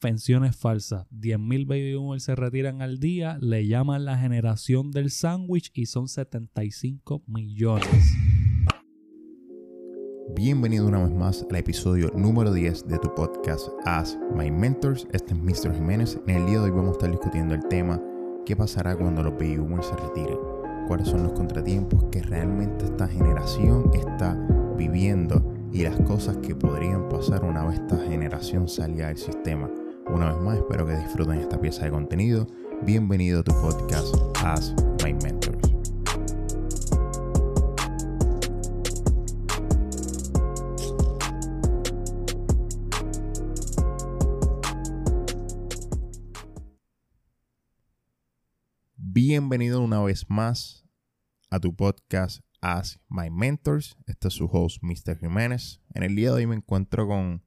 pensiones falsas. 10.000 baby boomers se retiran al día, le llaman la generación del sándwich y son 75 millones. Bienvenido una vez más al episodio número 10 de tu podcast As My Mentors. Este es Mr. Jiménez. En el día de hoy vamos a estar discutiendo el tema ¿Qué pasará cuando los baby boomers se retiren? ¿Cuáles son los contratiempos que realmente esta generación está viviendo? Y las cosas que podrían pasar una vez esta generación salga del sistema. Una vez más, espero que disfruten esta pieza de contenido. Bienvenido a tu podcast As My Mentors. Bienvenido una vez más a tu podcast As My Mentors. Este es su host, Mr. Jiménez. En el día de hoy me encuentro con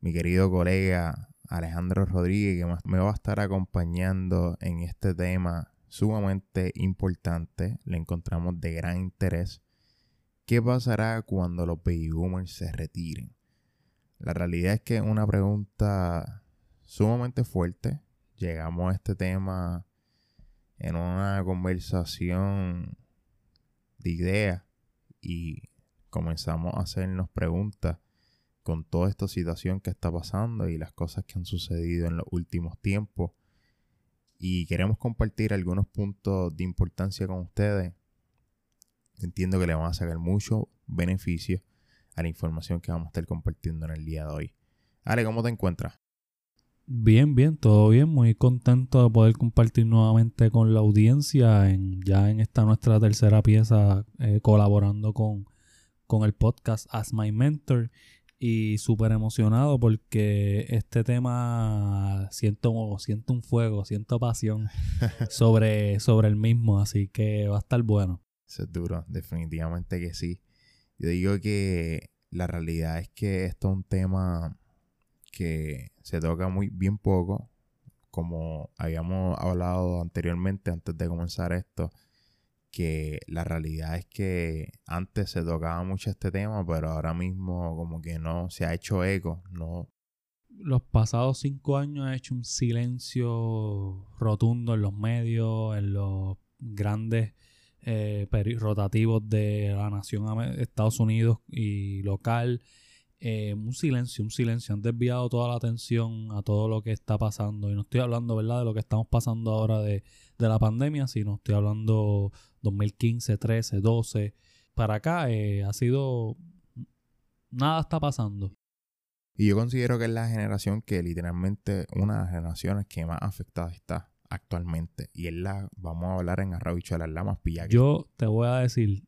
mi querido colega Alejandro Rodríguez, que me va a estar acompañando en este tema sumamente importante. Le encontramos de gran interés. ¿Qué pasará cuando los baby boomers se retiren? La realidad es que es una pregunta sumamente fuerte. Llegamos a este tema en una conversación de ideas y comenzamos a hacernos preguntas con toda esta situación que está pasando y las cosas que han sucedido en los últimos tiempos. Y queremos compartir algunos puntos de importancia con ustedes. Entiendo que le van a sacar mucho beneficio a la información que vamos a estar compartiendo en el día de hoy. Ale, ¿cómo te encuentras? Bien, bien, todo bien. Muy contento de poder compartir nuevamente con la audiencia en, ya en esta nuestra tercera pieza eh, colaborando con, con el podcast As My Mentor y súper emocionado porque este tema siento, siento un fuego, siento pasión sobre, sobre el mismo, así que va a estar bueno. Eso es duro, definitivamente que sí. Yo digo que la realidad es que esto es un tema que se toca muy bien poco, como habíamos hablado anteriormente antes de comenzar esto que la realidad es que antes se tocaba mucho este tema, pero ahora mismo como que no se ha hecho eco, no. Los pasados cinco años ha hecho un silencio rotundo en los medios, en los grandes eh, rotativos de la nación Estados Unidos y local. Eh, un silencio, un silencio. Han desviado toda la atención a todo lo que está pasando. Y no estoy hablando, ¿verdad?, de lo que estamos pasando ahora de, de la pandemia, sino estoy hablando 2015, 13, 12, para acá eh, ha sido... Nada está pasando. Y yo considero que es la generación que literalmente una de las generaciones que más afectada está actualmente. Y es la, vamos a hablar en arrabichuelas, la más pilla Yo te voy a decir,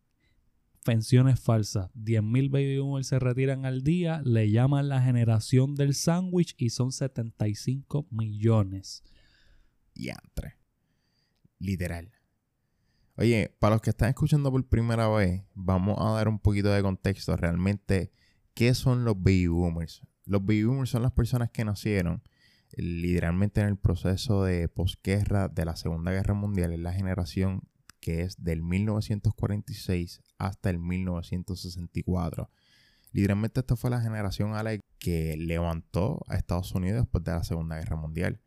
pensiones falsas. 10.000 baby boomers se retiran al día, le llaman la generación del sándwich y son 75 millones. Y entre. Literal. Oye, para los que están escuchando por primera vez, vamos a dar un poquito de contexto realmente. ¿Qué son los baby boomers? Los baby boomers son las personas que nacieron literalmente en el proceso de posguerra de la Segunda Guerra Mundial. Es la generación que es del 1946 hasta el 1964. Literalmente esta fue la generación a la que levantó a Estados Unidos después de la Segunda Guerra Mundial.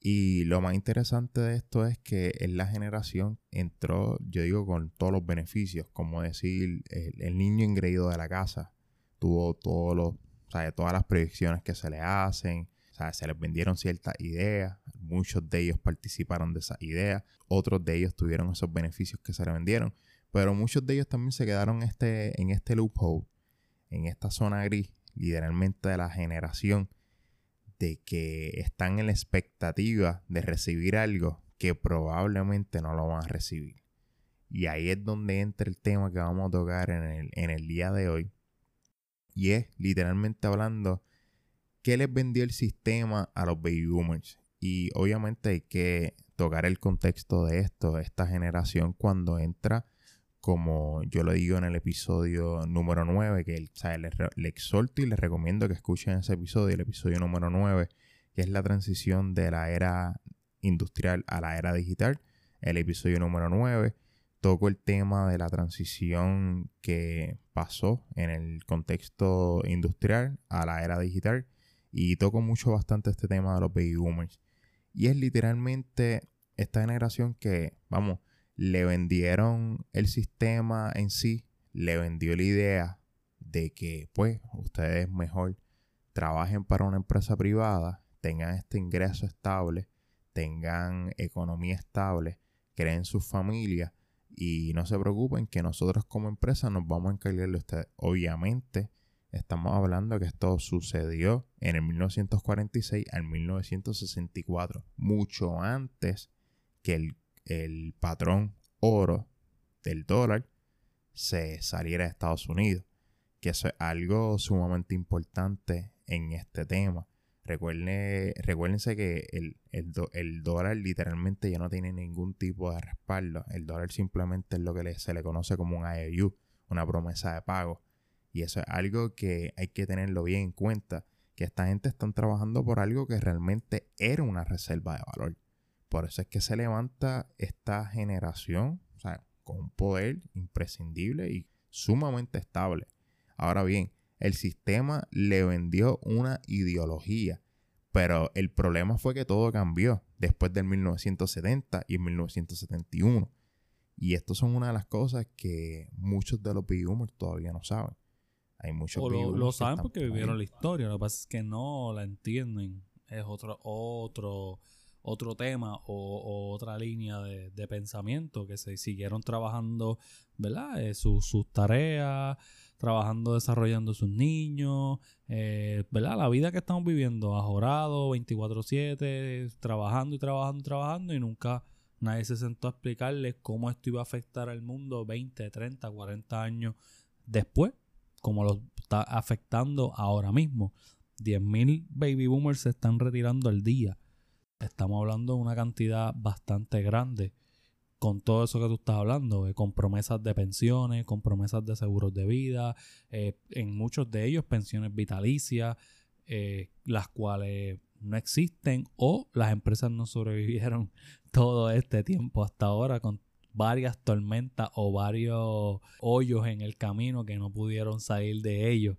Y lo más interesante de esto es que en la generación entró, yo digo, con todos los beneficios, como decir, el, niño ingreído de la casa tuvo todos los, todas las predicciones que se le hacen, o sea, se les vendieron ciertas ideas, muchos de ellos participaron de esas ideas, otros de ellos tuvieron esos beneficios que se le vendieron, pero muchos de ellos también se quedaron este, en este loophole, en esta zona gris, literalmente de la generación de que están en la expectativa de recibir algo que probablemente no lo van a recibir. Y ahí es donde entra el tema que vamos a tocar en el, en el día de hoy. Y es literalmente hablando qué les vendió el sistema a los baby boomers. Y obviamente hay que tocar el contexto de esto, esta generación cuando entra como yo lo digo en el episodio número 9, que le, exhorto y le recomiendo que escuchen ese episodio, el episodio número 9, que es la transición de la era industrial a la era digital. El episodio número 9 toco el tema de la transición que pasó en el contexto industrial a la era digital Y toco mucho bastante este tema de los baby boomers. Y es literalmente esta generación que, vamos, le vendieron el sistema en sí, le vendió la idea de que, pues, ustedes mejor trabajen para una empresa privada, tengan este ingreso estable, tengan economía estable, creen sus familias y no se preocupen que nosotros como empresa nos vamos a encargar de ustedes. Obviamente, estamos hablando que esto sucedió en el 1946 al 1964, mucho antes que el, el patrón oro del dólar se saliera de Estados Unidos. Que eso es algo sumamente importante en este tema. Recuerden, recuérdense que el, dólar literalmente ya no tiene ningún tipo de respaldo. El dólar simplemente es lo que se le conoce como un IOU, una promesa de pago. Y eso es algo que hay que tenerlo bien en cuenta, que esta gente están trabajando por algo que realmente era una reserva de valor. Por eso es que se levanta esta generación, con un poder imprescindible y sumamente estable. Ahora bien, el sistema le vendió una ideología, pero el problema fue que todo cambió después del 1970 y en 1971. Y esto son una de las cosas que muchos de los baby todavía no saben. Hay muchos o lo, saben porque vivieron la historia, lo que pasa es que no la entienden. Es otro, otro, otro tema o, otra línea de, pensamiento que se siguieron trabajando, ¿verdad? Eh, sus tareas, trabajando, desarrollando sus niños, eh, ¿verdad? La vida que estamos viviendo, ajorado, 24/7, trabajando y trabajando y trabajando y nunca nadie se sentó a explicarles cómo esto iba a afectar al mundo 20, 30, 40 años después, como lo está afectando ahora mismo. 10.000 baby boomers se están retirando al día. Estamos hablando de una cantidad bastante grande con todo eso que tú estás hablando, con promesas de pensiones, con promesas de seguros de vida, eh, en muchos de ellos pensiones vitalicias, eh, las cuales no existen o las empresas no sobrevivieron todo este tiempo hasta ahora varias tormentas o varios hoyos en el camino que no pudieron salir de ellos.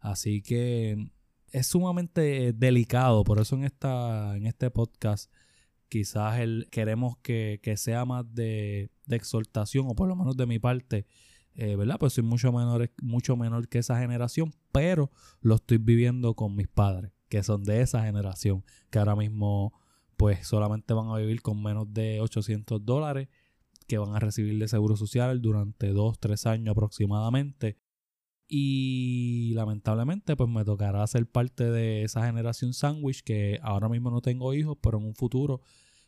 Así que es sumamente delicado, por eso en, esta, en este podcast quizás el, queremos que, sea más de, exhortación, o por lo menos de mi parte, eh, ¿verdad? Pues soy mucho menor, mucho menor que esa generación, pero lo estoy viviendo con mis padres, que son de esa generación, que ahora mismo pues solamente van a vivir con menos de 800 dólares que van a recibir de seguro social durante 2, 3 años aproximadamente. Y lamentablemente pues me tocará ser parte de esa generación sandwich que ahora mismo no tengo hijos, pero en un futuro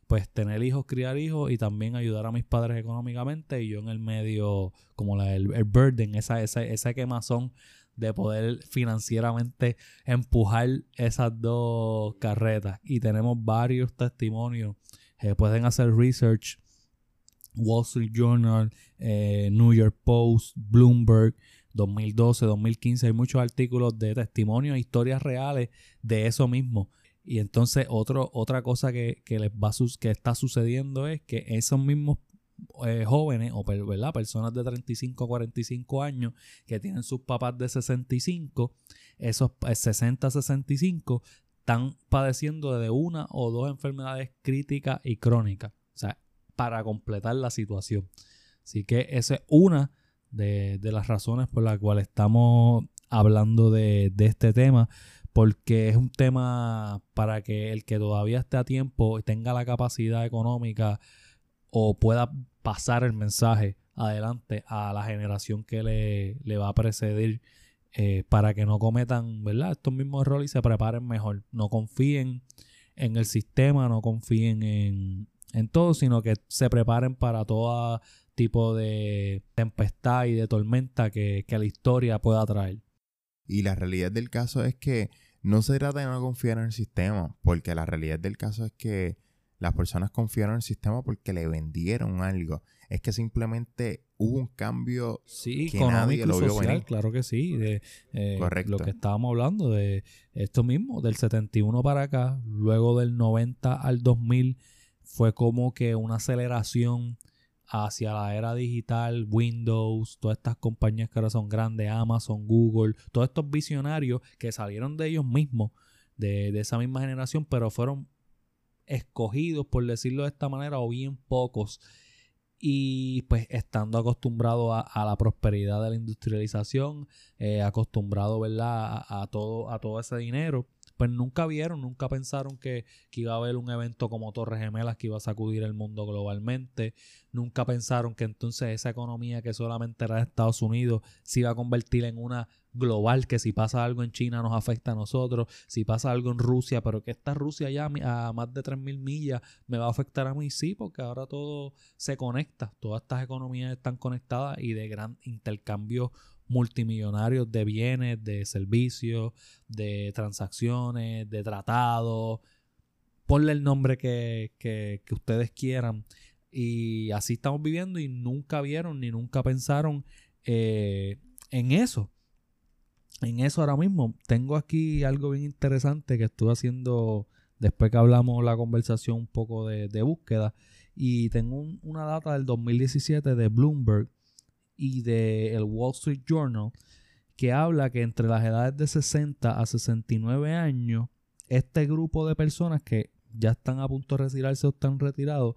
pues tener hijos, criar hijos y también ayudar a mis padres económicamente y yo en el medio como la, el, burden, esa, esa, esa quemazón de poder financieramente empujar esas dos carretas. Y tenemos varios testimonios. Eh, pueden hacer research. Wall Street Journal, eh, New York Post, Bloomberg, 2012, 2015. Hay muchos artículos de testimonios, historias reales de eso mismo. Y entonces otra cosa que, les va que está sucediendo es que esos mismos eh, jóvenes o personas de 35 a 45 años que tienen sus papás de 65, esos 60 a 65 están padeciendo de una o dos enfermedades críticas y crónicas. O sea, para completar la situación. Así que esa es una de, las razones por las cuales estamos hablando de, de este tema porque es un tema para que el que todavía esté a tiempo tenga la capacidad económica o pueda pasar el mensaje adelante a la generación que le, va a preceder eh, para que no cometan ¿verdad? estos mismos errores y se preparen mejor. No confíen en el sistema, no confíen en, todo, sino que se preparen para todo tipo de tempestad y de tormenta que, que la historia pueda traer. Y la realidad del caso es que no se trata de no confiar en el sistema, porque la realidad del caso es que las personas confiaron en el sistema porque le vendieron algo. Es que simplemente hubo un cambio sí, que nadie lo vio venir. Claro que sí. De, eh, Correcto. Lo que estábamos hablando de esto mismo, del 71 para acá, luego del 90 al 2000, fue como que una aceleración hacia la era digital, Windows, todas estas compañías que ahora son grandes, Amazon, Google, todos estos visionarios que salieron de ellos mismos, de, de esa misma generación, pero fueron escogidos, por decirlo de esta manera, o bien pocos. Y pues estando acostumbrado a, la prosperidad de la industrialización, eh, acostumbrado ¿verdad? A, todo, a todo ese dinero, pues nunca vieron, nunca pensaron que, iba a haber un evento como Torres Gemelas que iba a sacudir el mundo globalmente, nunca pensaron que entonces esa economía que solamente era de Estados Unidos se iba a convertir en una global, que si pasa algo en China nos afecta a nosotros, si pasa algo en Rusia, pero que esta Rusia ya a más de 3.000 millas me va a afectar a mí, sí, porque ahora todo se conecta, todas estas economías están conectadas y de gran intercambio multimillonarios de bienes, de servicios, de transacciones, de tratados. Ponle el nombre que, que, ustedes quieran. Y así estamos viviendo y nunca vieron ni nunca pensaron eh, en eso. En eso ahora mismo. Tengo aquí algo bien interesante que estuve haciendo después que hablamos la conversación un poco de, búsqueda. Y tengo una data del 2017 de Bloomberg y del Wall Street Journal que habla que entre las edades de 60 a 69 años, este grupo de personas que ya están a punto de retirarse o están retirados,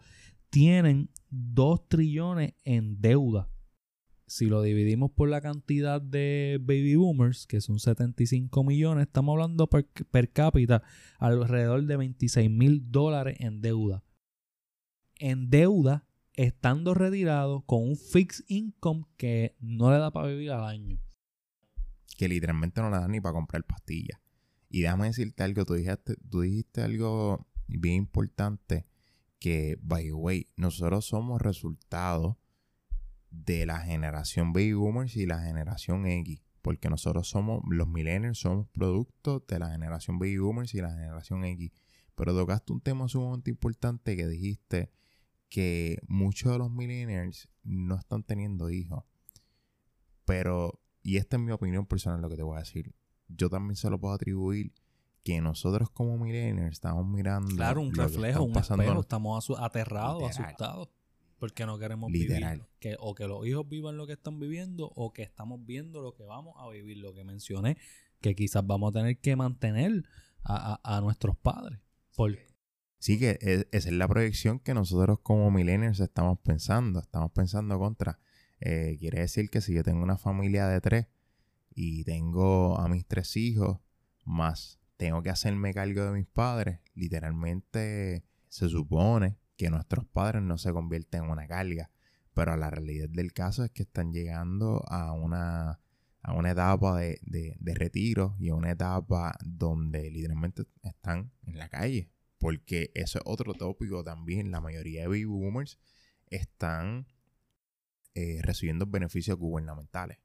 tienen 2 trillones en deuda. Si lo dividimos por la cantidad de baby boomers, que son 75 millones, estamos hablando per, per cápita alrededor de 26 mil dólares en deuda. En deuda estando retirado con un fixed income que no le da para vivir al año. Que literalmente no le da ni para comprar pastillas. Y déjame decirte algo, tú dijiste, tú dijiste algo bien importante que, by the way, nosotros somos resultado de la generación baby boomers y la generación X. Porque nosotros somos, los millennials somos producto de la generación baby boomers y la generación X. Pero tocaste un tema sumamente importante que dijiste que muchos de los millennials no están teniendo hijos. Pero, y esta es mi opinión personal lo que te voy a decir, yo también se lo puedo atribuir que nosotros como millennials estamos mirando... Claro, un reflejo, un espejo, estamos aterrados, asustados. Porque no queremos vivir. Que, o que los hijos vivan lo que están viviendo o que estamos viendo lo que vamos a vivir. Lo que mencioné, que quizás vamos a tener que mantener a, a, a nuestros padres. Por, Sí, que e, esa es la proyección que nosotros como millennials estamos pensando. Estamos pensando contra. Eh, quiere decir que si yo tengo una familia de tres y tengo a mis tres hijos, más tengo que hacerme cargo de mis padres, literalmente se supone que nuestros padres no se convierten en una carga. Pero la realidad del caso es que están llegando a una, a una etapa de, de retiro y a una etapa donde literalmente están en la calle porque eso es otro tópico también. La mayoría de baby boomers están eh, recibiendo beneficios gubernamentales.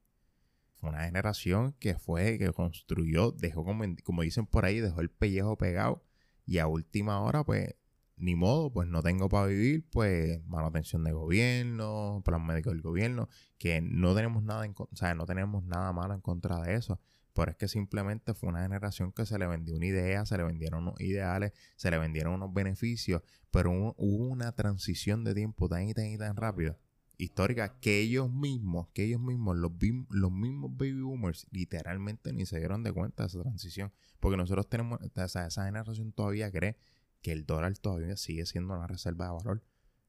Una generación que fue, que construyó, dejó, como, como dicen por ahí, dejó el pellejo pegado. Y a última hora, pues, ni modo, pues no tengo para vivir, pues manutención de gobierno, plan médico del gobierno, que no tenemos nada en, o sea, no tenemos nada malo en contra de eso. Pero es que simplemente fue una generación que se le vendió una idea, se le vendieron unos ideales, se le vendieron unos beneficios, pero hubo, una transición de tiempo tan y tan y tan rápida, histórica, que ellos mismos, que ellos mismos, los, mismos baby boomers, literalmente ni se dieron de cuenta de esa transición. Porque nosotros tenemos, o sea, esa generación todavía cree que el dólar todavía sigue siendo una reserva de valor,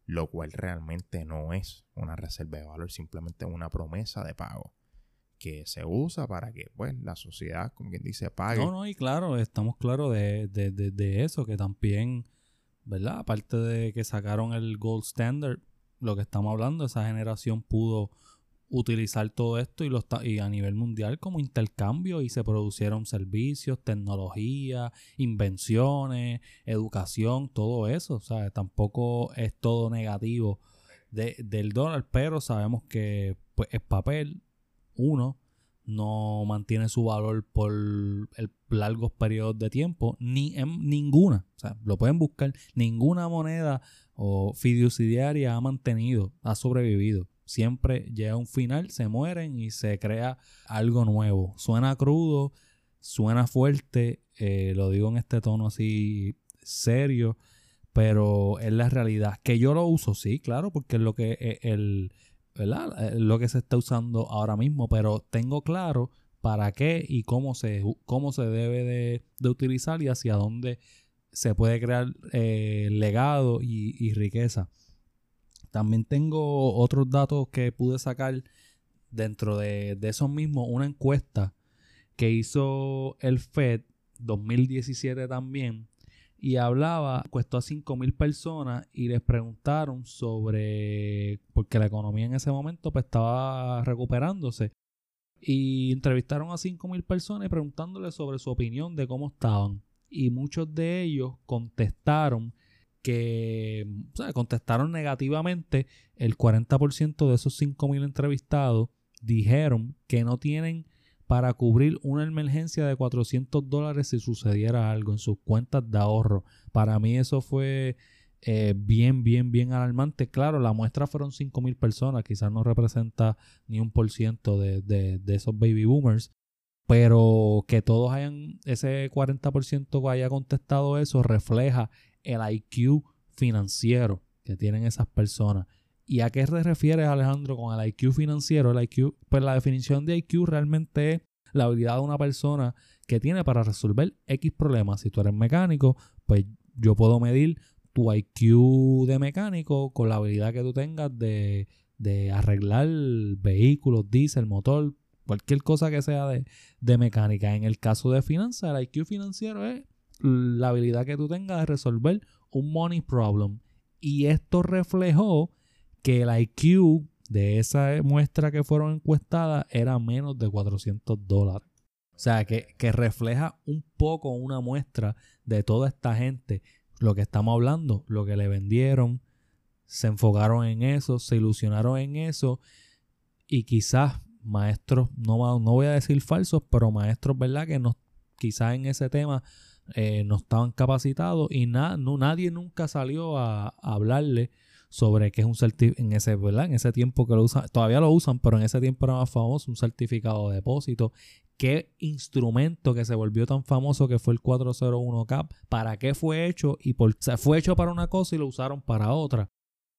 lo cual realmente no es una reserva de valor, simplemente una promesa de pago que se usa para que pues la sociedad, como quien dice, pague. No, no, y claro, estamos claros de, de, de, eso, que también, ¿verdad? Aparte de que sacaron el gold standard, lo que estamos hablando, esa generación pudo utilizar todo esto y, lo y a nivel mundial como intercambio y se producieron servicios, tecnología, invenciones, educación, todo eso. O sea, tampoco es todo negativo de, del dólar, pero sabemos que pues, es papel, uno, no mantiene su valor por el largos periodos de tiempo, ni en ninguna, o sea, lo pueden buscar, ninguna moneda o fiduciaria ha mantenido, ha sobrevivido. Siempre llega un final, se mueren y se crea algo nuevo. Suena crudo, suena fuerte, eh, lo digo en este tono así serio, pero es la realidad. Que yo lo uso, sí, claro, porque es lo que e, el, ¿verdad? Eh, lo que se está usando ahora mismo, pero tengo claro para qué y cómo se, cómo se debe de, utilizar y hacia dónde se puede crear eh, legado y, riqueza. También tengo otros datos que pude sacar dentro de, de esos mismos, una encuesta que hizo el FED 2017 también y hablaba, cuestó a 5.000 personas y les preguntaron sobre, porque la economía en ese momento pues, estaba recuperándose, y entrevistaron a 5.000 personas preguntándoles sobre su opinión de cómo estaban. Y muchos de ellos contestaron que, o sea, contestaron negativamente. El 40% de esos 5.000 entrevistados dijeron que no tienen para cubrir una emergencia de 400 dólares si sucediera algo en sus cuentas de ahorro. Para mí eso fue eh, bien, bien, bien alarmante. Claro, la muestra fueron 5.000 personas, quizás no representa ni un por ciento de, de, esos baby boomers, pero que todos hayan, ese 40% que haya contestado eso, refleja el IQ financiero que tienen esas personas. ¿Y a qué se refiere Alejandro con el IQ financiero? El IQ, pues la definición de IQ realmente es la habilidad de una persona que tiene para resolver X problemas. Si tú eres mecánico, pues yo puedo medir tu IQ de mecánico con la habilidad que tú tengas de, de arreglar vehículos, diésel, motor, cualquier cosa que sea de, de mecánica. En el caso de finanzas, el IQ financiero es la habilidad que tú tengas de resolver un money problem. Y esto reflejó que el IQ de esa muestra que fueron encuestadas era menos de 400 dólares. O sea, que, que refleja un poco una muestra de toda esta gente. Lo que estamos hablando, lo que le vendieron, se enfocaron en eso, se ilusionaron en eso y quizás maestros, no, voy a decir falsos, pero maestros, ¿verdad? Que no, quizás en ese tema eh, no estaban capacitados y no, nadie nunca salió a hablarle sobre qué es un certificado, en ese, ¿verdad? En ese tiempo que lo usan, todavía lo usan, pero en ese tiempo era más famoso un certificado de depósito. ¿Qué instrumento que se volvió tan famoso que fue el 401 CAP? ¿Para qué fue hecho? Y por, se fue hecho para una cosa y lo usaron para otra.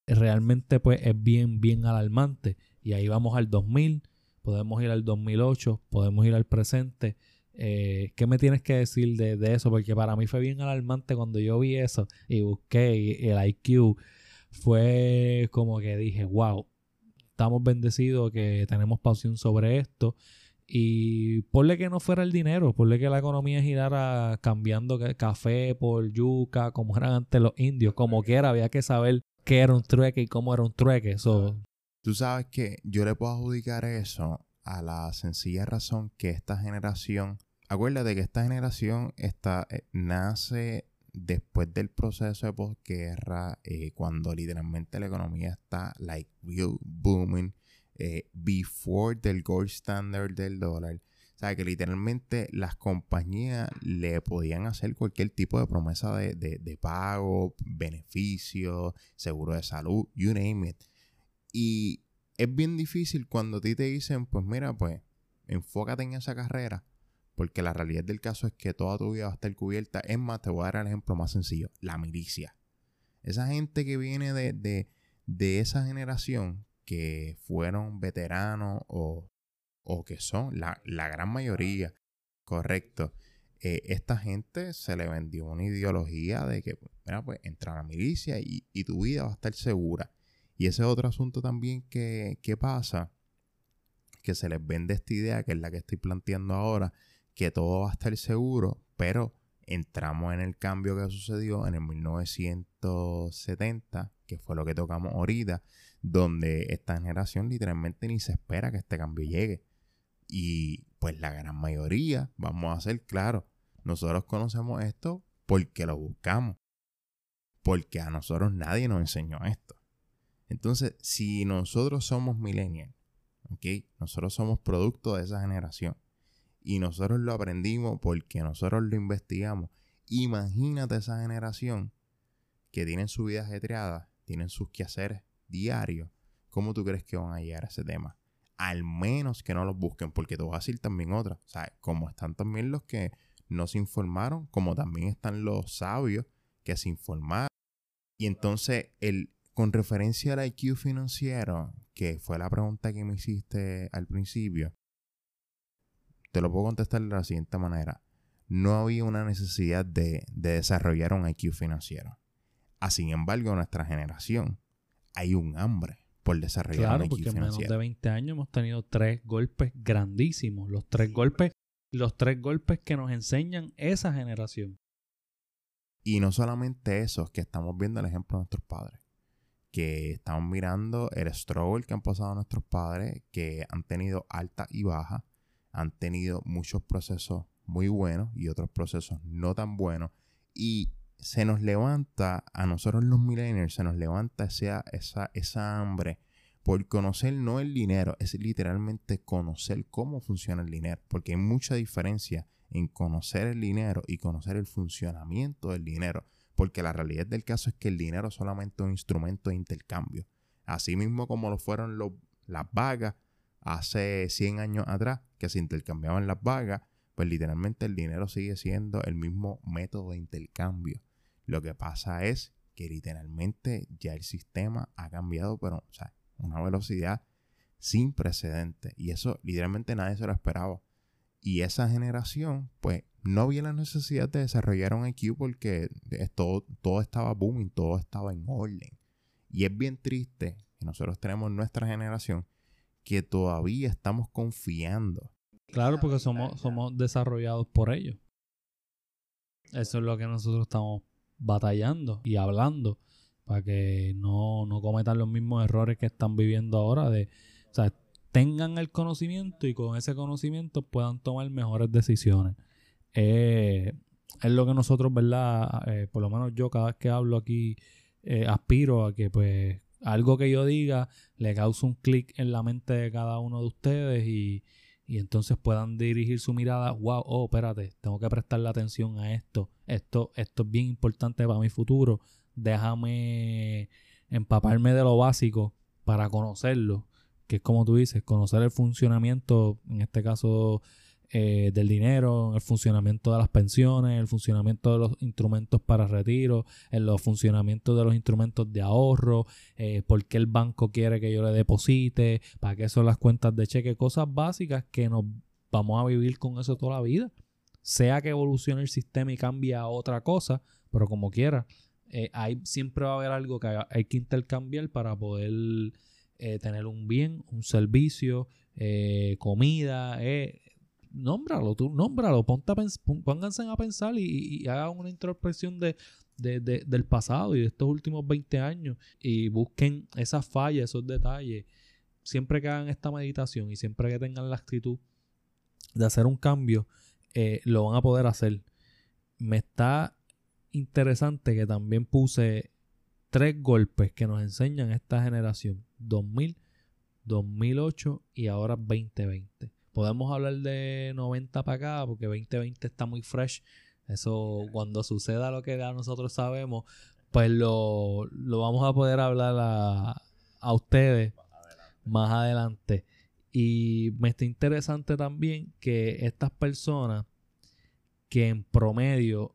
Realmente pues es bien, bien alarmante. Y ahí vamos al 2000, podemos ir al 2008, podemos ir al presente. Eh, ¿Qué me tienes que decir de, de, eso? Porque para mí fue bien alarmante cuando yo vi eso y busqué el IQ fue como que dije, wow, estamos bendecidos que tenemos pasión sobre esto. Y ponle que no fuera el dinero, ponle que la economía girara cambiando café por yuca, como eran antes los indios, como quiera, había que saber qué era un trueque y cómo era un trueque. Eso. Tú sabes que yo le puedo adjudicar eso a la sencilla razón que esta generación, acuérdate que esta generación está, eh, nace después del proceso de posguerra, eh, cuando literalmente la economía está like real booming, eh, before del gold standard del dólar. O sea, que literalmente las compañías le podían hacer cualquier tipo de promesa de, de, pago, beneficio, seguro de salud, you name it. Y es bien difícil cuando a ti te dicen, pues mira, pues enfócate en esa carrera porque la realidad del caso es que toda tu vida va a estar cubierta. Es más, te voy a dar el ejemplo más sencillo. La milicia. Esa gente que viene de, esa generación, que fueron veteranos o, que son la, gran mayoría, correcto. Eh, esta gente se le vendió una ideología de que, mira, pues entra a la milicia y, tu vida va a estar segura. Y ese es otro asunto también que, que pasa, que se les vende esta idea, que es la que estoy planteando ahora, que todo va a estar seguro, pero entramos en el cambio que sucedió en el 1970, que fue lo que tocamos ahorita, donde esta generación literalmente ni se espera que este cambio llegue. Y pues la gran mayoría, vamos a ser claros, nosotros conocemos esto porque lo buscamos, porque a nosotros nadie nos enseñó esto. Entonces, si nosotros somos millennials, ¿ok? Nosotros somos producto de esa generación y nosotros lo aprendimos porque nosotros lo investigamos. Imagínate esa generación que tienen su vida ajetreada, tienen sus quehaceres diarios. ¿Cómo tú crees que van a llegar a ese tema? Al menos que no los busquen, porque te voy a decir también otra. O sea, como están también los que no se informaron, como también están los sabios que se informaron. Y entonces, el, con referencia al IQ financiero, que fue la pregunta que me hiciste al principio, te lo puedo contestar de la siguiente manera. No había una necesidad de, desarrollar un IQ financiero. Ah, sin embargo, en nuestra generación hay un hambre por desarrollar un IQ porque financiero. en menos de 20 años hemos tenido tres golpes grandísimos. Los tres golpes, los tres golpes que nos enseñan esa generación. Y no solamente eso, es que estamos viendo el ejemplo de nuestros padres. Que estamos mirando el struggle que han pasado nuestros padres, que han tenido alta y baja, han tenido muchos procesos muy buenos y otros procesos no tan buenos. Y se nos levanta, a nosotros los millennials, se nos levanta esa, esa, esa hambre por conocer no el dinero, es literalmente conocer cómo funciona el dinero, porque hay mucha diferencia en conocer el dinero y conocer el funcionamiento del dinero, porque la realidad del caso es que el dinero es solamente un instrumento de intercambio, así mismo como lo fueron los, las vagas hace 100 años atrás, que se intercambiaban las vagas, pues literalmente el dinero sigue siendo el mismo método de intercambio. Lo que pasa es que literalmente ya el sistema ha cambiado, pero, una velocidad sin precedentes. Y eso literalmente nadie se lo esperaba. Y esa generación, pues, no había la necesidad de desarrollar un IQ porque todo, todo estaba booming, todo estaba en orden. Y es bien triste que nosotros tenemos nuestra generación que todavía estamos confiando Claro, porque somos, somos desarrollados por ellos. Eso es lo que nosotros estamos batallando y hablando para que no, no cometan los mismos errores que están viviendo ahora de, o sea, tengan el conocimiento y con ese conocimiento puedan tomar mejores decisiones. Eh, es lo que nosotros, ¿verdad? Eh, por lo menos yo cada vez que hablo aquí eh, aspiro a que pues algo que yo diga le cause un clic en la mente de cada uno de ustedes y, y entonces puedan dirigir su mirada, wow, oh, espérate, tengo que prestarle atención a esto, esto, esto es bien importante para mi futuro, déjame empaparme de lo básico para conocerlo, que es como tú dices, conocer el funcionamiento, en este caso eh, del dinero, el funcionamiento de las pensiones, el funcionamiento de los instrumentos para retiro, el funcionamiento de los instrumentos de ahorro, eh, por qué el banco quiere que yo le deposite, para qué son las cuentas de cheque, cosas básicas que nos vamos a vivir con eso toda la vida. Sea que evolucione el sistema y cambie a otra cosa, pero como quiera, eh, siempre va a haber algo que hay que intercambiar para poder tener un bien, un servicio, comida, nómbralo, tú nómbralo, ponte pónganse a pensar y, hagan una introspección de, del pasado y de estos últimos 20 años y busquen esas fallas, esos detalles. Siempre que hagan esta meditación y siempre que tengan la actitud de hacer un cambio, eh, lo van a poder hacer. Me está interesante que también puse tres golpes que nos enseñan esta generación. 2000, 2008 y ahora 2020 podemos hablar de 90 para acá, porque 2020 está muy fresh. Eso, cuando suceda lo que ya nosotros sabemos, pues lo, vamos a poder hablar a, a ustedes más adelante. Y me está interesante también que estas personas que en promedio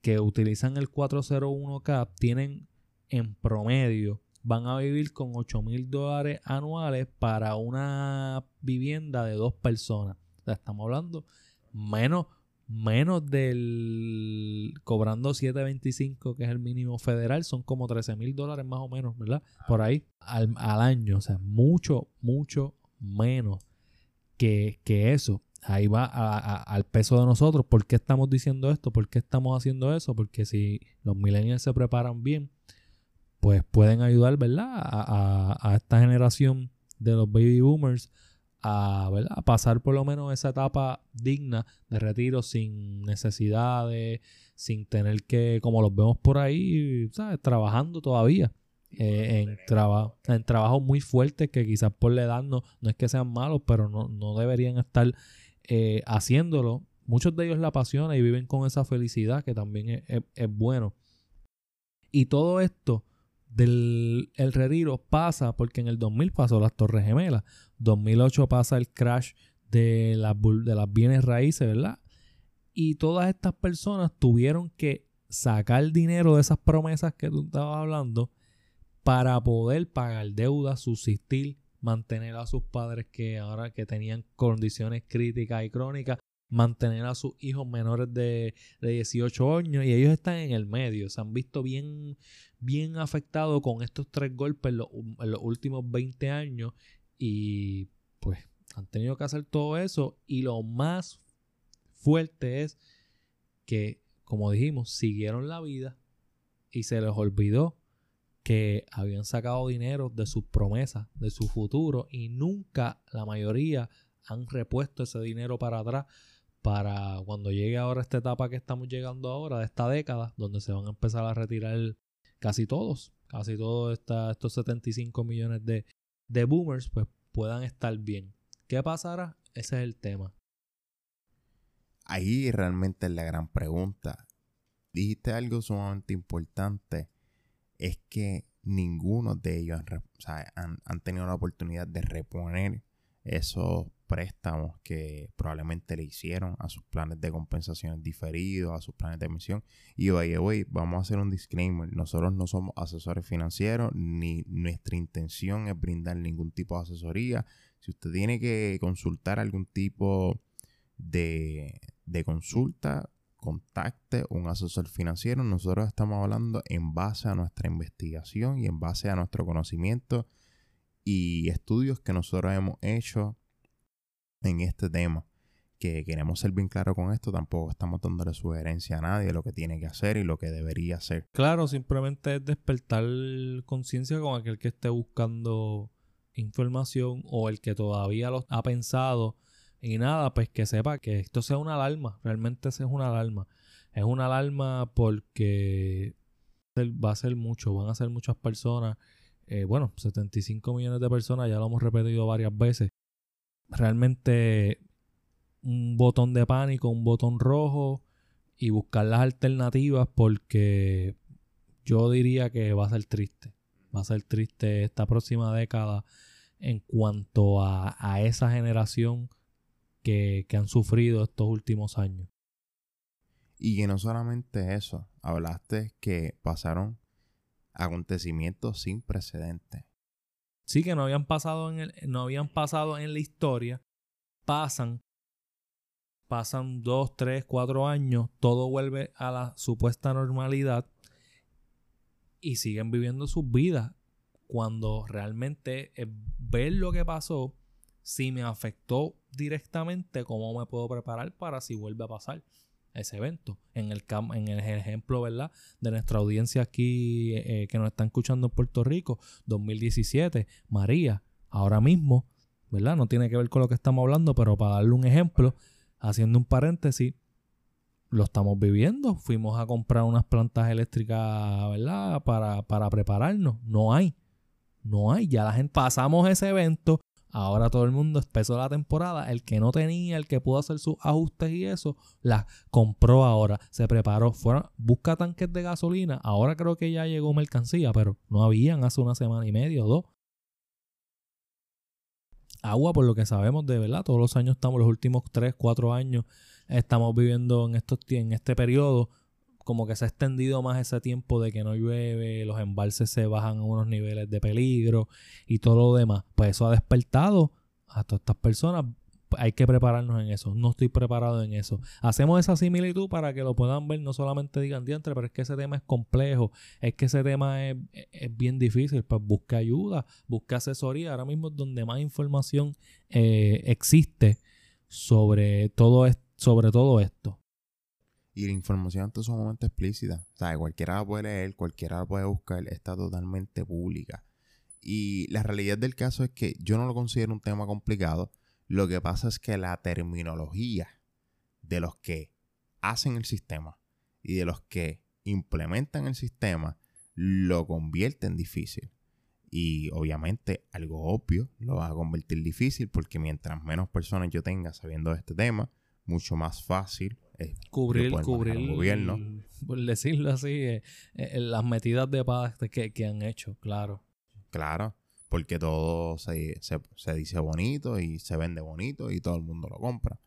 que utilizan el 401k tienen en promedio van a vivir con 8 mil dólares anuales para una vivienda de dos personas. O sea, estamos hablando menos, menos del cobrando 7.25 que es el mínimo federal, son como 13 mil dólares más o menos, ¿verdad? Por ahí al, año, o sea, mucho, mucho menos que, eso. Ahí va al peso de nosotros. ¿Por qué estamos diciendo esto? ¿Por qué estamos haciendo eso? Porque si los millennials se preparan bien, pues pueden ayudar, ¿verdad? A, esta generación de los baby boomers a, ¿verdad? pasar por lo menos esa etapa digna de retiro sin necesidades, sin tener que, como los vemos por ahí, ¿sabes? Trabajando todavía. Eh, en, en trabajos muy fuertes que quizás por la edad no, no es que sean malos, pero no, deberían estar eh, haciéndolo. Muchos de ellos la apasionan y viven con esa felicidad que también es bueno. Y todo esto del el retiro pasa porque en el 2000 pasó las Torres Gemelas, 2008 pasa el crash de las, de las bienes raíces, ¿verdad? Y todas estas personas tuvieron que sacar dinero de esas promesas que tú estabas hablando para poder pagar deudas, subsistir, mantener a sus padres que ahora que tenían condiciones críticas y crónicas, mantener a sus hijos menores de, 18 años y ellos están en el medio, se han visto bien, bien afectados con estos tres golpes en los, en los últimos 20 años y pues han tenido que hacer todo eso. Y lo más fuerte es que, como dijimos, siguieron la vida y se les olvidó que habían sacado dinero de sus promesas, de su futuro y nunca la mayoría han repuesto ese dinero para atrás para cuando llegue ahora esta etapa que estamos llegando ahora, de esta década, donde se van a empezar a retirar casi todos, casi todos estos 75 millones de, de boomers, pues puedan estar bien. ¿Qué pasará? Ese es el tema. Ahí realmente es la gran pregunta. Dijiste algo sumamente importante. Es que ninguno de ellos han, han tenido la oportunidad de reponer esos préstamos que probablemente le hicieron a sus planes de compensación diferidos, a sus planes de emisión. Y oye, oye, vamos a hacer un disclaimer. Nosotros no somos asesores financieros, ni nuestra intención es brindar ningún tipo de asesoría. Si usted tiene que consultar algún tipo de, de consulta, contacte un asesor financiero. Nosotros estamos hablando en base a nuestra investigación y en base a nuestro conocimiento y estudios que nosotros hemos hecho en este tema. Que queremos ser bien claros con esto, tampoco estamos dándole sugerencia a nadie lo que tiene que hacer y lo que debería hacer. Claro, simplemente es despertar conciencia con aquel que esté buscando información o el que todavía lo ha pensado y nada, pues que sepa que esto sea una alarma, realmente es una alarma. Es una alarma porque va a ser mucho, van a ser muchas personas. Eh, bueno, 75 millones de personas, ya lo hemos repetido varias veces realmente un botón de pánico, un botón rojo y buscar las alternativas porque yo diría que va a ser triste. Va a ser triste esta próxima década en cuanto a, esa generación que, que han sufrido estos últimos años. Y que no solamente eso, hablaste que pasaron acontecimientos sin precedentes sí que no habían pasado en el, no habían pasado en la historia, pasan, pasan dos, tres, cuatro años, todo vuelve a la supuesta normalidad y siguen viviendo sus vidas. Cuando realmente ver lo que pasó, si me afectó directamente, cómo me puedo preparar para si vuelve a pasar ese evento. En el, en el ejemplo, ¿verdad? De nuestra audiencia aquí eh, que nos está escuchando en Puerto Rico, 2017, María, ahora mismo, ¿verdad? No tiene que ver con lo que estamos hablando, pero para darle un ejemplo, haciendo un paréntesis, lo estamos viviendo. Fuimos a comprar unas plantas eléctricas, ¿verdad? Para, para prepararnos. No hay. No hay. Ya la gente pasamos ese evento. Ahora todo el mundo empezó la temporada. El que no tenía, el que pudo hacer sus ajustes y eso, la compró ahora. Se preparó. Busca tanques de gasolina. Ahora creo que ya llegó mercancía, pero no habían hace una semana y media o dos. Agua, por lo que sabemos de verdad, todos los años estamos, los últimos 3, 4 años, estamos viviendo en, estos, en este periodo como que se ha extendido más ese tiempo de que no llueve, los embalses se bajan a unos niveles de peligro y todo lo demás. Pues eso ha despertado a todas estas personas. Hay que prepararnos en eso. No estoy preparado en eso. Hacemos esa similitud para que lo puedan ver. No solamente digan diantre, pero es que ese tema es complejo. Es que ese tema es, bien difícil. Pues busca ayuda, busca asesoría. Ahora mismo es donde más información eh, existe sobre todo, sobre todo esto. Y la información está sumamente explícita. O sea, cualquiera la puede leer, cualquiera la puede buscar, está totalmente pública. Y la realidad del caso es que yo no lo considero un tema complicado. Lo que pasa es que la terminología de los que hacen el sistema y de los que implementan el sistema lo convierte en difícil. Y obviamente algo obvio lo va a convertir difícil porque mientras menos personas yo tenga sabiendo de este tema, mucho más fácil eh, cubrir, cubrir el gobierno. Por decirlo así, eh, eh, las metidas de paz que, que, han hecho, claro. Claro, porque todo se, se, dice bonito y se vende bonito y todo el mundo lo compra.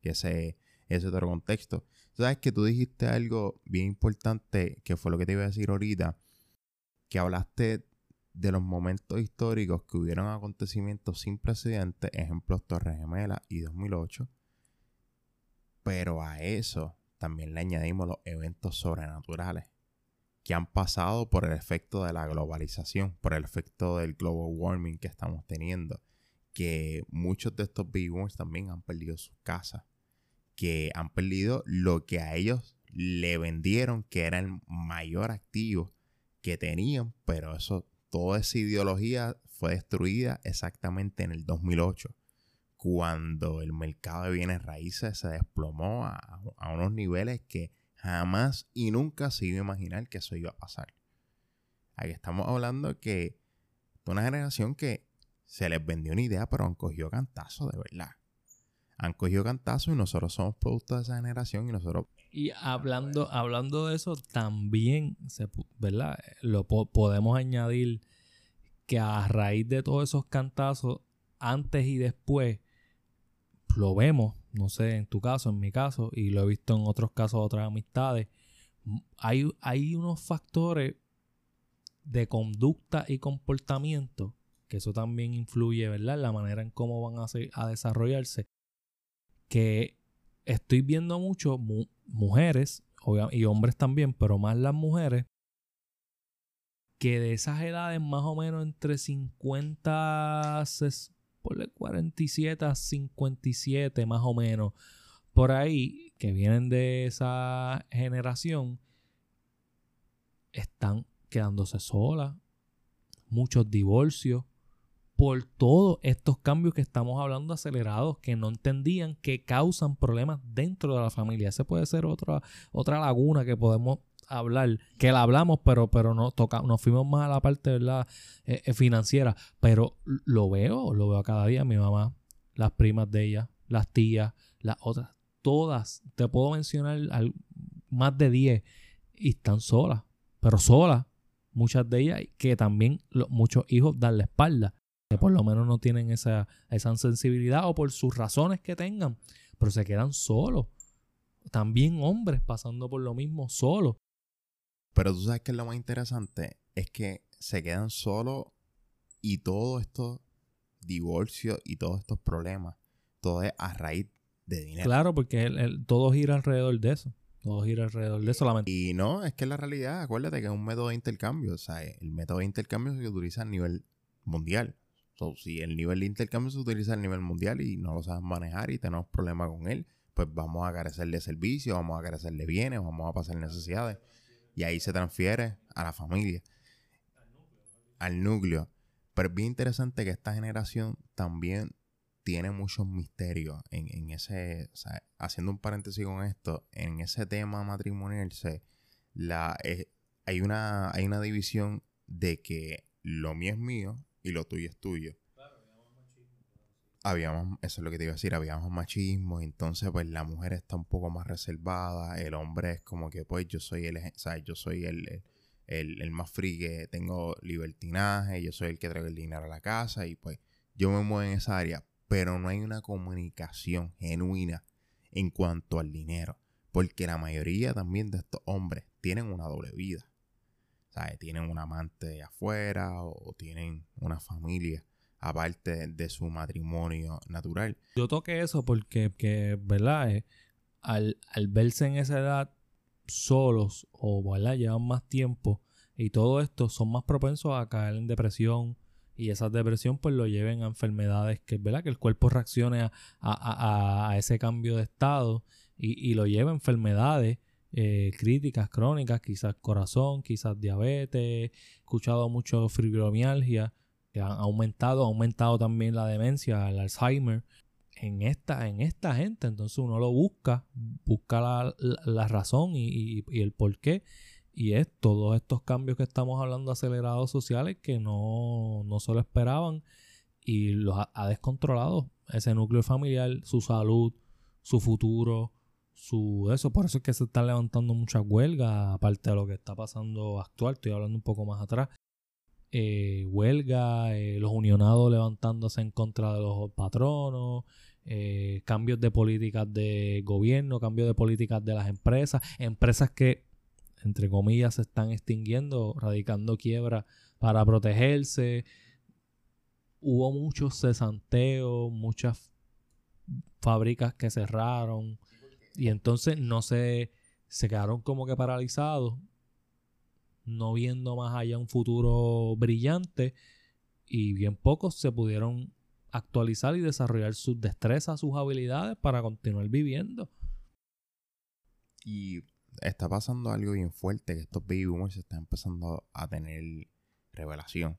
Que ese, ese otro contexto. Sabes que tú dijiste algo bien importante, que fue lo que te iba a decir ahorita, que hablaste de los momentos históricos que hubieron acontecimientos sin precedentes, ejemplos Torres Gemelas y 2008, pero a eso también le añadimos los eventos sobrenaturales que han pasado por el efecto de la globalización, por el efecto del global warming que estamos teniendo, que muchos de estos baby también han perdido sus casas, que han perdido lo que a ellos le vendieron que era el mayor activo que tenían, pero eso, toda esa ideología fue destruida exactamente en el 2008 cuando el mercado de bienes raíces se desplomó a, unos niveles que jamás y nunca se iba a imaginar que eso iba a pasar. Aquí estamos hablando que de una generación que se les vendió una idea, pero han cogido cantazo de verdad. Han cogido cantazo y nosotros somos producto de esa generación y nosotros... Y hablando, hablando de eso, también, se, ¿verdad? Lo podemos añadir que a raíz de todos esos cantazos, antes y después, lo vemos, no sé, en tu caso, en mi caso, y lo he visto en otros casos otras amistades, hay, hay unos factores de conducta y comportamiento, que eso también influye, ¿verdad? La manera en cómo van a, a desarrollarse, que estoy viendo mucho mujeres y hombres también, pero más las mujeres, que de esas edades más o menos entre 50, por 47 a 57 más o menos, por ahí, que vienen de esa generación, están quedándose solas, muchos divorcios, por todos estos cambios que estamos hablando acelerados, que no entendían que causan problemas dentro de la familia. Esa puede ser otra, otra laguna que podemos hablar, que la hablamos, pero, pero no toca, nos fuimos más a la parte ¿verdad? Eh, eh, financiera. Pero lo veo, lo veo cada día, mi mamá, las primas de ella, las tías, las otras, todas, te puedo mencionar más de 10 y están solas, pero solas, muchas de ellas, que también muchos hijos dan la espalda, que por lo menos no tienen esa, esa sensibilidad o por sus razones que tengan, pero se quedan solos. También hombres pasando por lo mismo solos. Pero tú sabes que lo más interesante es que se quedan solos y todos estos divorcios y todos estos problemas, todo es a raíz de dinero. Claro, porque todo gira alrededor de eso. Todo gira alrededor de eso. Y no, es que la realidad, acuérdate que es un método de intercambio. O sea, el método de intercambio se utiliza a nivel mundial. So, si el nivel de intercambio se utiliza a nivel mundial y no lo sabes manejar y tenemos problemas con él, pues vamos a carecer de servicios, vamos a carecer de bienes, vamos a pasar necesidades y ahí se transfiere a la familia, al núcleo. Pero es bien interesante que esta generación también tiene muchos misterios en, ese, o sea, haciendo un paréntesis con esto, en ese tema matrimonial la, eh, hay, una, hay una división de que lo mío es mío y lo tuyo es tuyo habíamos, eso es lo que te iba a decir, habíamos machismo, entonces pues la mujer está un poco más reservada, el hombre es como que pues yo soy el, ¿sabes? Yo soy el, el, más free que tengo libertinaje, yo soy el que trae el dinero a la casa y pues yo me muevo en esa área, pero no hay una comunicación genuina en cuanto al dinero, porque la mayoría también de estos hombres tienen una doble vida, ¿sabes? Tienen un amante afuera o tienen una familia aparte de su matrimonio natural. Yo toqué eso porque, que, ¿verdad? Eh, al, verse en esa edad solos o, ¿verdad? Llevan más tiempo y todo esto son más propensos a caer en depresión y esa depresión pues lo lleven a enfermedades que, ¿verdad? Que el cuerpo reaccione a, ese cambio de estado y, lo lleva a enfermedades eh, críticas, crónicas, quizás corazón, quizás diabetes, he escuchado mucho fibromialgia han aumentado, ha aumentado también la demencia, el Alzheimer en esta, en esta gente. Entonces uno lo busca, busca la, razón y, el por qué. Y es todos estos cambios que estamos hablando acelerados sociales que no, no se lo esperaban y los ha, descontrolado ese núcleo familiar, su salud, su futuro, su eso. Por eso es que se están levantando muchas huelgas, aparte de lo que está pasando actual. Estoy hablando un poco más atrás eh, huelga, eh, los unionados levantándose en contra de los patronos, eh, cambios de políticas de gobierno, cambios de políticas de las empresas, empresas que entre comillas, se están extinguiendo, radicando quiebra para protegerse. Hubo muchos cesanteos, muchas fábricas que cerraron y entonces no se, se quedaron como que paralizados, no viendo más allá un futuro brillante y bien pocos se pudieron actualizar y desarrollar sus destrezas, sus habilidades para continuar viviendo. Y está pasando algo bien fuerte, que estos baby boomers están empezando a tener revelación.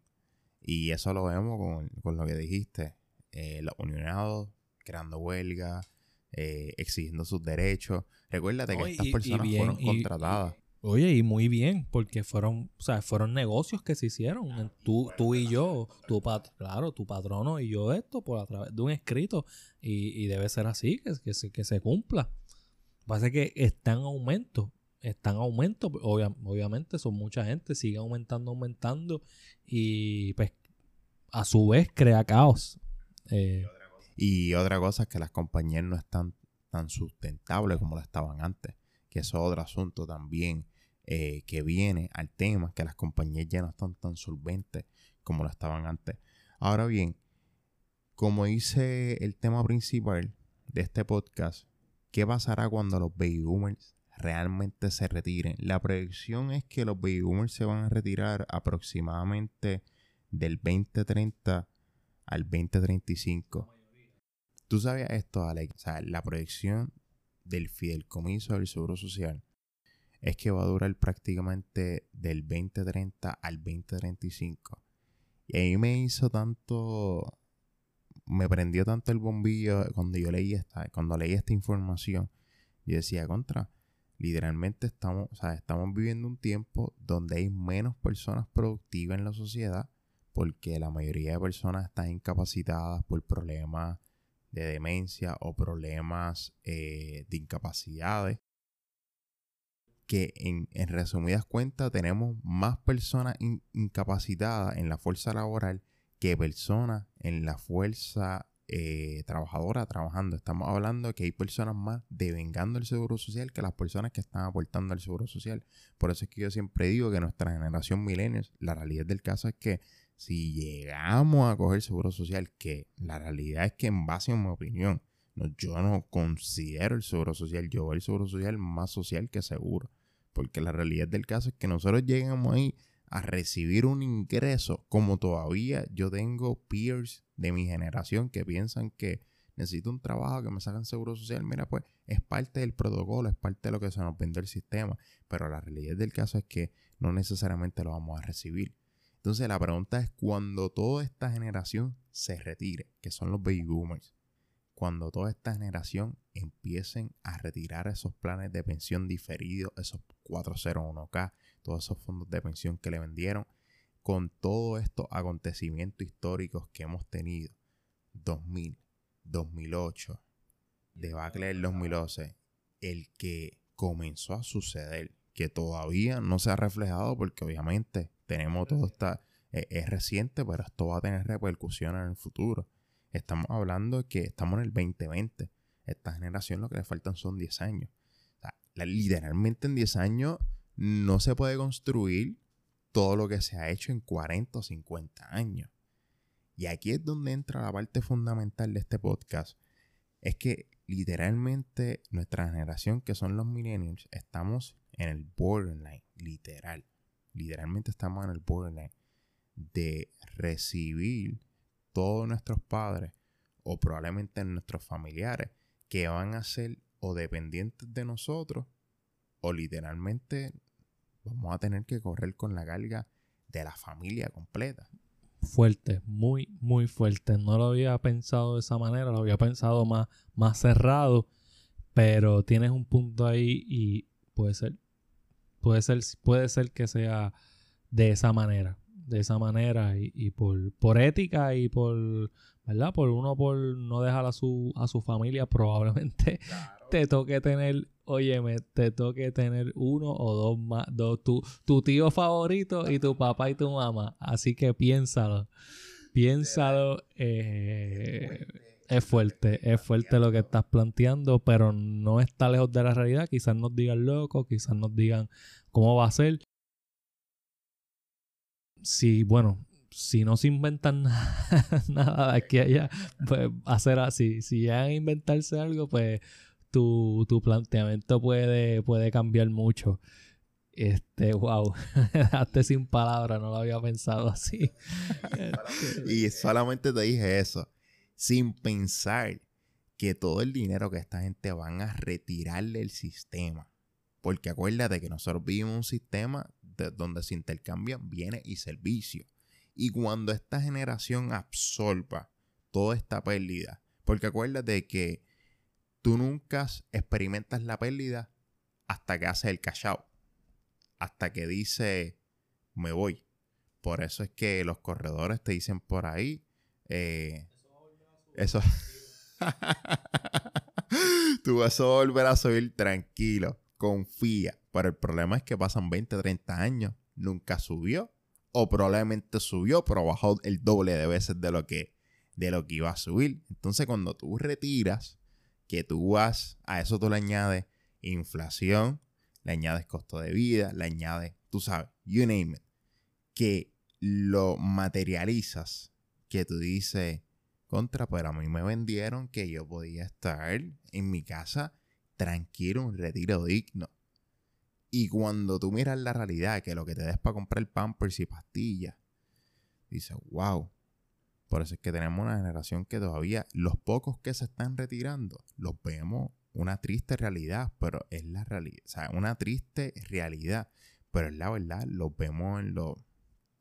Y eso lo vemos con, lo que dijiste. Eh, los unionados creando huelgas, eh, exigiendo sus derechos. Recuérdate que estas personas fueron contratadas. Oye, y muy bien, porque fueron, o sea, fueron negocios que se hicieron. Tú, tú y yo, tu pat claro, tu patrono y yo esto por a través de un escrito. Y, debe ser así, que, que, se, que se cumpla. Pasa que está en aumento. Está en aumento. obviamente son mucha gente. Sigue aumentando, aumentando. Y pues a su vez crea caos. Eh, y otra cosa es que las compañías no están tan sustentables como lo estaban antes. Que eso es otro asunto también eh, que viene al tema, que las compañías ya no están tan solventes como lo estaban antes. Ahora bien, como dice el tema principal de este podcast, ¿Qué pasará cuando los baby boomers realmente se retiren? La predicción es que los baby boomers se van a retirar aproximadamente del 2030 al 2035. ¿Tú sabías esto, Alex? La proyección del fideicomiso del Seguro Social es que va a durar prácticamente del 2030 al 2035. Y ahí me hizo tanto me prendió tanto el bombillo cuando yo leí esta, cuando leí esta información. Yo decía, contra, literalmente estamos, o sea, estamos viviendo un tiempo donde hay menos personas productivas en la sociedad porque la mayoría de personas están incapacitadas por problemas de demencia o problemas eh, de incapacidades. Que en, resumidas cuentas tenemos más personas incapacitadas en la fuerza laboral que personas en la fuerza eh, trabajadora trabajando. Estamos hablando que hay personas más devengando el seguro social que las personas que están aportando al seguro social. Por eso es que yo siempre digo que nuestra generación millennials, la realidad del caso es que si llegamos a coger seguro social, que la realidad es que en base a mi opinión, yo no considero el seguro social, yo veo el seguro social más social que seguro. Porque la realidad del caso es que nosotros llegamos ahí a recibir un ingreso, como todavía yo tengo peers de mi generación que piensan que necesito un trabajo que me sacan seguro social, mira, pues es parte del protocolo, es parte de lo que se nos vende el sistema, pero la realidad del caso es que no necesariamente lo vamos a recibir. Entonces la pregunta es cuando toda esta generación se retire, que son los baby boomers, cuando toda esta generación empiecen a retirar esos planes de pensión diferidos, esos 401k, todos esos fondos de pensión que le vendieron, con todos estos acontecimientos históricos que hemos tenido, 2000, 2008, debacle del 2011, el que comenzó a suceder, que todavía no se ha reflejado porque obviamente tenemos todo esta, eh, es reciente, pero esto va a tener repercusiones en el futuro. Estamos hablando que estamos en el 2020. Esta generación lo que le faltan son 10 años. literalmente en 10 años no se puede construir todo lo que se ha hecho en 40 o 50 años. Y aquí es donde entra la parte fundamental de este podcast. Es que literalmente nuestra generación, que son los millennials, estamos en el borderline, literal. Literalmente estamos en el borderline de recibir todos nuestros padres o probablemente nuestros familiares que van a ser o dependientes de nosotros o literalmente vamos a tener que correr con la carga de la familia completa. Fuerte, muy, muy fuerte. No lo había pensado de esa manera, lo había pensado más, más cerrado, pero tienes un punto ahí y puede ser, puede ser, puede ser que sea de esa manera, de esa manera y, y por, por ética y por, ¿verdad? Por uno por no dejar a su, a su familia, probablemente te toque tener óyeme, te toque tener uno o dos más, dos, tu, tu tío favorito y tu papá y tu mamá. Así que piénsalo. Piénsalo. Eh, es fuerte, es fuerte lo que estás planteando, pero no está lejos de la realidad. Quizás nos digan locos, quizás nos digan cómo va a ser. Si, bueno, si no se inventan nada de aquí a allá, pues hacer así. Si llegan a inventarse algo, pues tu, tu planteamiento puede, puede cambiar mucho. Este, wow, dejaste sin palabras, no lo había pensado así. y solamente te dije eso, sin pensar que todo el dinero que esta gente van a retirarle el sistema. Porque acuérdate que nosotros vivimos un sistema donde se intercambian bienes y servicios. Y cuando esta generación absorba toda esta pérdida, porque acuérdate que tú nunca experimentas la pérdida hasta que haces el cash hasta que dice me voy. Por eso es que los corredores te dicen por ahí, eh, eso, tú vas a volver a subir tranquilo, confía. Pero el problema es que pasan 20, 30 años, nunca subió o probablemente subió, pero bajó el doble de veces de lo que, de lo que iba a subir. Entonces, cuando tú retiras, que tú vas, a eso tú le añades inflación, le añades costo de vida, le añades, tú sabes, you name it, que lo materializas, que tú dices, contra, pero a mí me vendieron que yo podía estar en mi casa tranquilo, un retiro digno. Y cuando tú miras la realidad, que lo que te des para comprar pampers y pastillas, dices, wow. Por eso es que tenemos una generación que todavía, los pocos que se están retirando, los vemos una triste realidad, pero es la realidad. O sea, una triste realidad, pero es la verdad, los vemos en,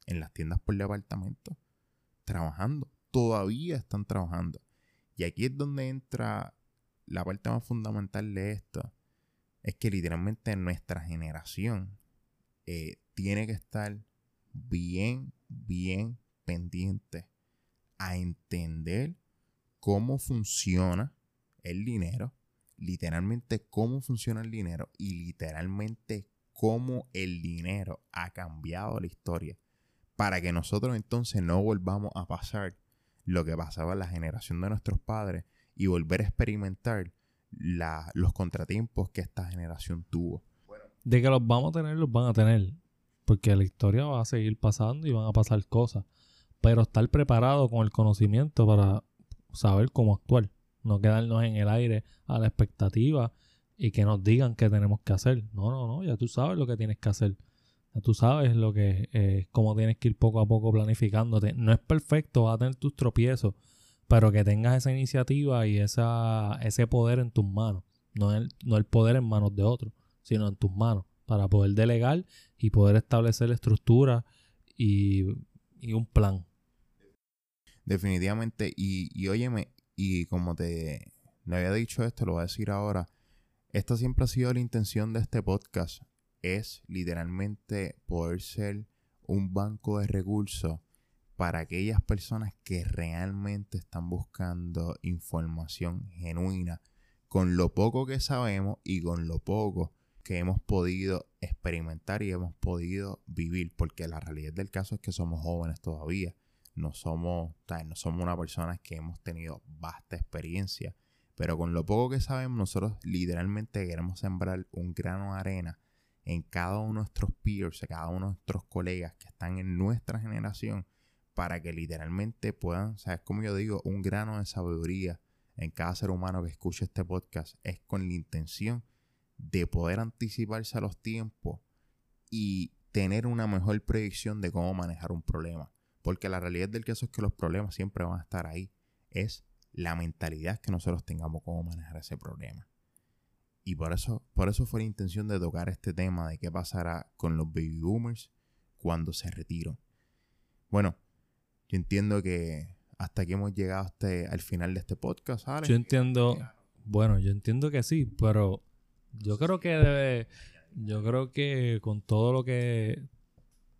en las tiendas por departamento, trabajando. Todavía están trabajando. Y aquí es donde entra la parte más fundamental de esto es que literalmente nuestra generación eh, tiene que estar bien, bien pendiente a entender cómo funciona el dinero, literalmente cómo funciona el dinero y literalmente cómo el dinero ha cambiado la historia para que nosotros entonces no volvamos a pasar lo que pasaba en la generación de nuestros padres y volver a experimentar los contratiempos que esta generación tuvo. De que los vamos a tener, los van a tener. Porque la historia va a seguir pasando y van a pasar cosas. Pero estar preparado con el conocimiento para saber cómo actuar. No quedarnos en el aire a la expectativa y que nos digan qué tenemos que hacer. No, no, no. Ya tú sabes lo que tienes que hacer. Ya tú sabes lo que eh, cómo tienes que ir poco a poco planificándote. No es perfecto, vas a tener tus tropiezos pero que tengas esa iniciativa y esa, ese poder en tus manos, no el, no el poder en manos de otros, sino en tus manos, para poder delegar y poder establecer estructura y, y un plan. Definitivamente, y, y óyeme, y como te me había dicho esto, lo voy a decir ahora, esta siempre ha sido la intención de este podcast, es literalmente poder ser un banco de recursos para aquellas personas que realmente están buscando información genuina con lo poco que sabemos y con lo poco que hemos podido experimentar y hemos podido vivir, porque la realidad del caso es que somos jóvenes todavía, no somos, no somos una persona que hemos tenido vasta experiencia, pero con lo poco que sabemos nosotros literalmente queremos sembrar un grano de arena en cada uno de nuestros peers, cada uno de nuestros colegas que están en nuestra generación para que literalmente puedan, o sea, es como yo digo, un grano de sabiduría en cada ser humano que escuche este podcast es con la intención de poder anticiparse a los tiempos y tener una mejor predicción de cómo manejar un problema. Porque la realidad del caso es que los problemas siempre van a estar ahí. Es la mentalidad que nosotros tengamos cómo manejar ese problema. Y por eso, por eso fue la intención de tocar este tema de qué pasará con los baby boomers cuando se retiran. Bueno, yo entiendo que hasta aquí hemos llegado hasta al final de este podcast, ¿sabes? Yo entiendo, bueno, yo entiendo que sí, pero yo creo que debe, yo creo que con todo lo que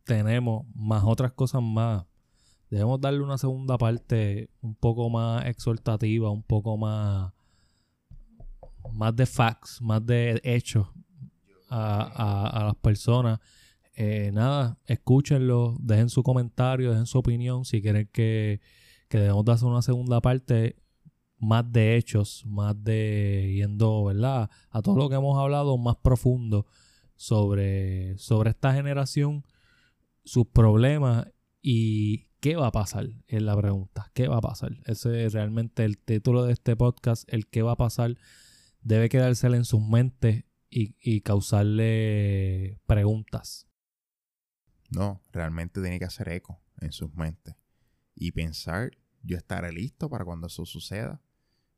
tenemos, más otras cosas más, debemos darle una segunda parte un poco más exhortativa, un poco más, más de facts, más de hechos a, a las personas eh, nada, escúchenlo, dejen su comentario, dejen su opinión. Si quieren que, que debemos de hacer una segunda parte, más de hechos, más de yendo, ¿verdad? A todo lo que hemos hablado, más profundo. sobre, sobre esta generación, sus problemas y qué va a pasar, es la pregunta. ¿Qué va a pasar? Ese es realmente el título de este podcast, el qué va a pasar, debe quedársele en sus mentes y, y causarle preguntas. No, realmente tiene que hacer eco en sus mentes y pensar, yo estaré listo para cuando eso suceda,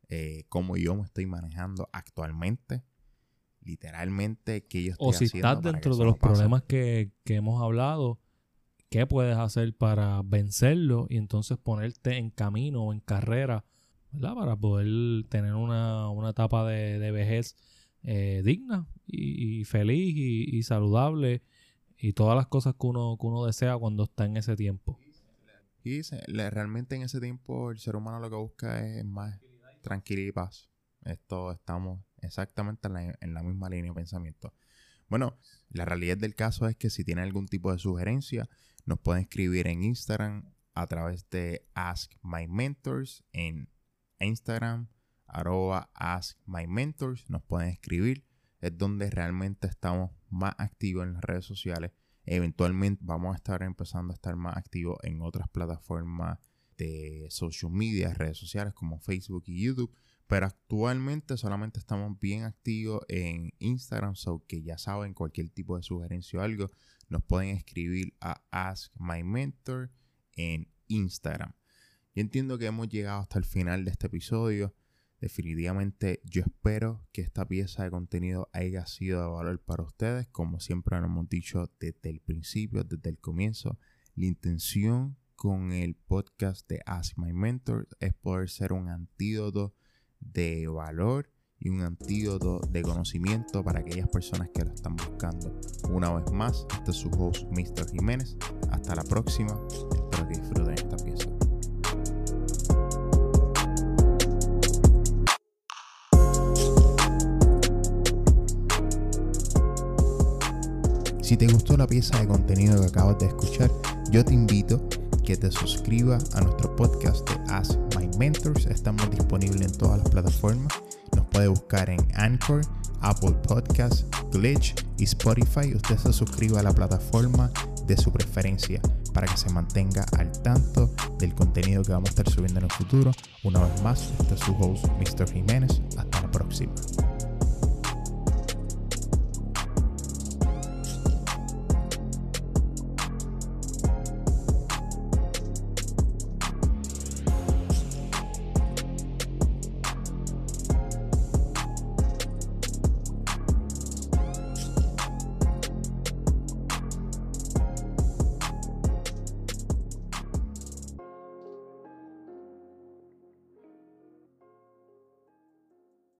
eh, cómo yo me estoy manejando actualmente, literalmente, que yo estoy O si estás dentro de los problemas que, que hemos hablado, ¿qué puedes hacer para vencerlo y entonces ponerte en camino o en carrera, ¿verdad? Para poder tener una, una etapa de, de vejez eh, digna y, feliz y, y, saludable y todas las cosas que uno, que uno desea cuando está en ese tiempo. Y realmente en ese tiempo el ser humano lo que busca es más tranquilidad y paz. Esto estamos exactamente en la, misma línea de pensamiento. Bueno, la realidad del caso es que si tienen algún tipo de sugerencia, nos pueden escribir en Instagram a través de Ask My Mentors en Instagram, arroba Ask My Mentors, nos pueden escribir. Es donde realmente estamos más activos en las redes sociales Eventualmente vamos a estar empezando a estar más activos en otras plataformas de social media, redes sociales como Facebook y YouTube. Pero actualmente solamente estamos bien activos en Instagram, so que ya saben cualquier tipo de sugerencia o algo, nos pueden escribir a Ask My Mentor en Instagram. Yo entiendo que hemos llegado hasta el final de este episodio. Definitivamente yo espero que esta pieza de contenido haya sido de valor para ustedes. Como siempre lo hemos dicho desde el principio, desde el comienzo, la intención con el podcast de Ask My Mentor es poder ser un antídoto de valor y un antídoto de conocimiento para aquellas personas que lo están buscando. Una vez más, este es su host, Mr. Jiménez. Hasta la próxima. Espero que disfruten Si te gustó la pieza de contenido que acabas de escuchar, yo te invito que te suscribas a nuestro podcast de Ask My Mentors. Estamos disponibles en todas las plataformas. Nos puede buscar en Anchor, Apple Podcasts, Glitch y Spotify. Usted se suscriba a la plataforma de su preferencia para que se mantenga al tanto del contenido que vamos a estar subiendo en el futuro. Una vez más, este es su host, Mr. Jiménez. Hasta la próxima.